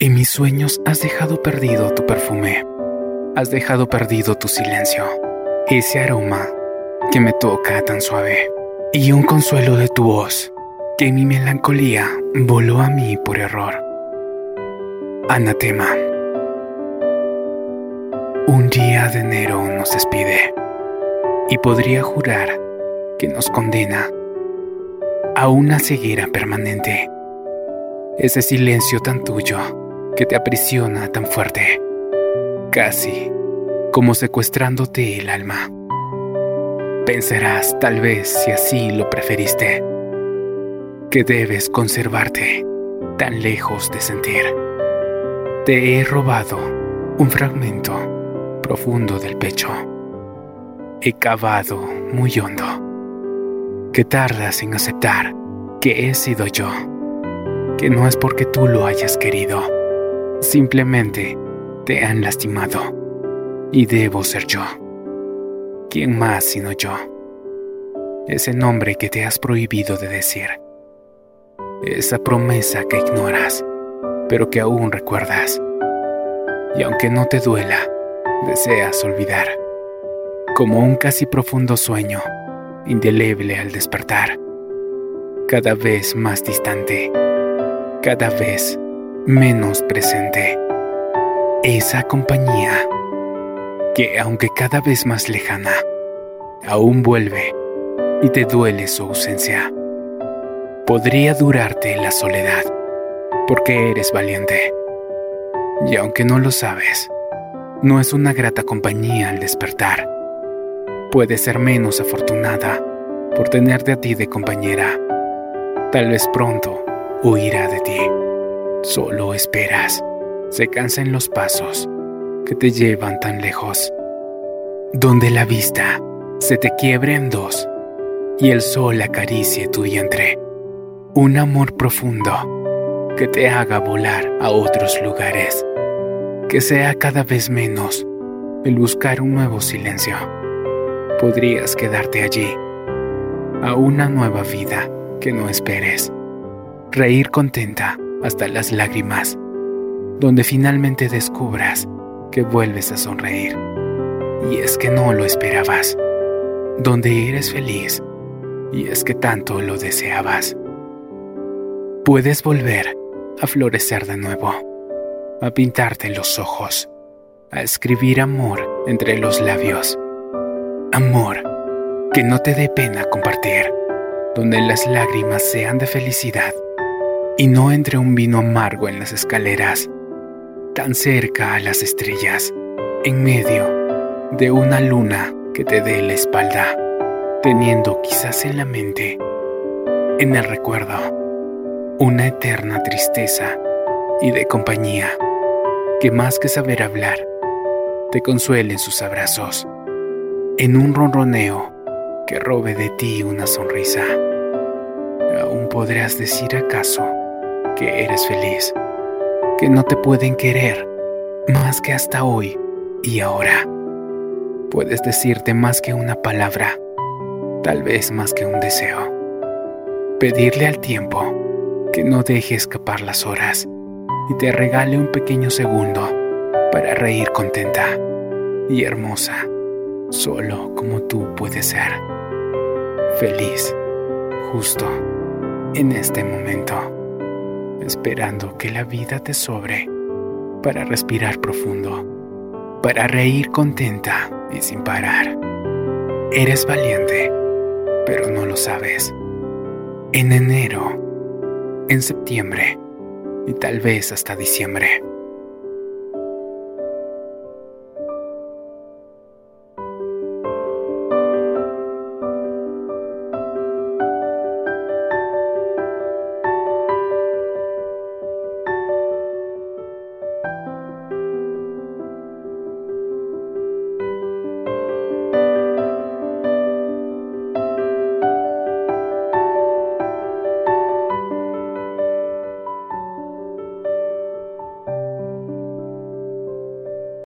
En mis sueños has dejado perdido tu perfume, has dejado perdido tu silencio, ese aroma que me toca tan suave, y un consuelo de tu voz que mi melancolía voló a mí por error. Anatema. Un día de enero nos despide y podría jurar que nos condena a una ceguera permanente. Ese silencio tan tuyo que te aprisiona tan fuerte, casi como secuestrándote el alma. Pensarás, tal vez, si así lo preferiste, que debes conservarte tan lejos de sentir. Te he robado un fragmento profundo del pecho. He cavado muy hondo. Que tardas en aceptar que he sido yo. Que no es porque tú lo hayas querido. Simplemente te han lastimado. Y debo ser yo. ¿Quién más sino yo? Ese nombre que te has prohibido de decir. Esa promesa que ignoras, pero que aún recuerdas. Y aunque no te duela, deseas olvidar. Como un casi profundo sueño, indeleble al despertar. Cada vez más distante. Cada vez menos presente. Esa compañía que, aunque cada vez más lejana, aún vuelve y te duele su ausencia. Podría durarte la soledad, porque eres valiente. Y aunque no lo sabes, no es una grata compañía al despertar. Puede ser menos afortunada por tenerte a ti de compañera. Tal vez pronto huirá de ti. Solo esperas. Se cansan los pasos que te llevan tan lejos. Donde la vista se te quiebre en dos y el sol acaricie tu vientre. Un amor profundo que te haga volar a otros lugares. Que sea cada vez menos el buscar un nuevo silencio. Podrías quedarte allí a una nueva vida que no esperes. Reír contenta hasta las lágrimas, donde finalmente descubras que vuelves a sonreír. Y es que no lo esperabas, donde eres feliz, y es que tanto lo deseabas. Puedes volver a florecer de nuevo, a pintarte los ojos, a escribir amor entre los labios. Amor que no te dé pena compartir, donde las lágrimas sean de felicidad y no entre un vino amargo en las escaleras, tan cerca a las estrellas, en medio de una luna que te dé la espalda, teniendo quizás en la mente, en el recuerdo, una eterna tristeza y de compañía, que más que saber hablar, te consuele en sus abrazos, en un ronroneo que robe de ti una sonrisa. ¿Aún podrás decir acaso que eres feliz, que no te pueden querer más que hasta hoy y ahora. Puedes decirte más que una palabra, tal vez más que un deseo. Pedirle al tiempo que no deje escapar las horas y te regale un pequeño segundo para reír contenta y hermosa, solo como tú puedes ser. Feliz, justo en este momento esperando que la vida te sobre para respirar profundo, para reír contenta y sin parar. Eres valiente, pero no lo sabes. En enero, en septiembre y tal vez hasta diciembre.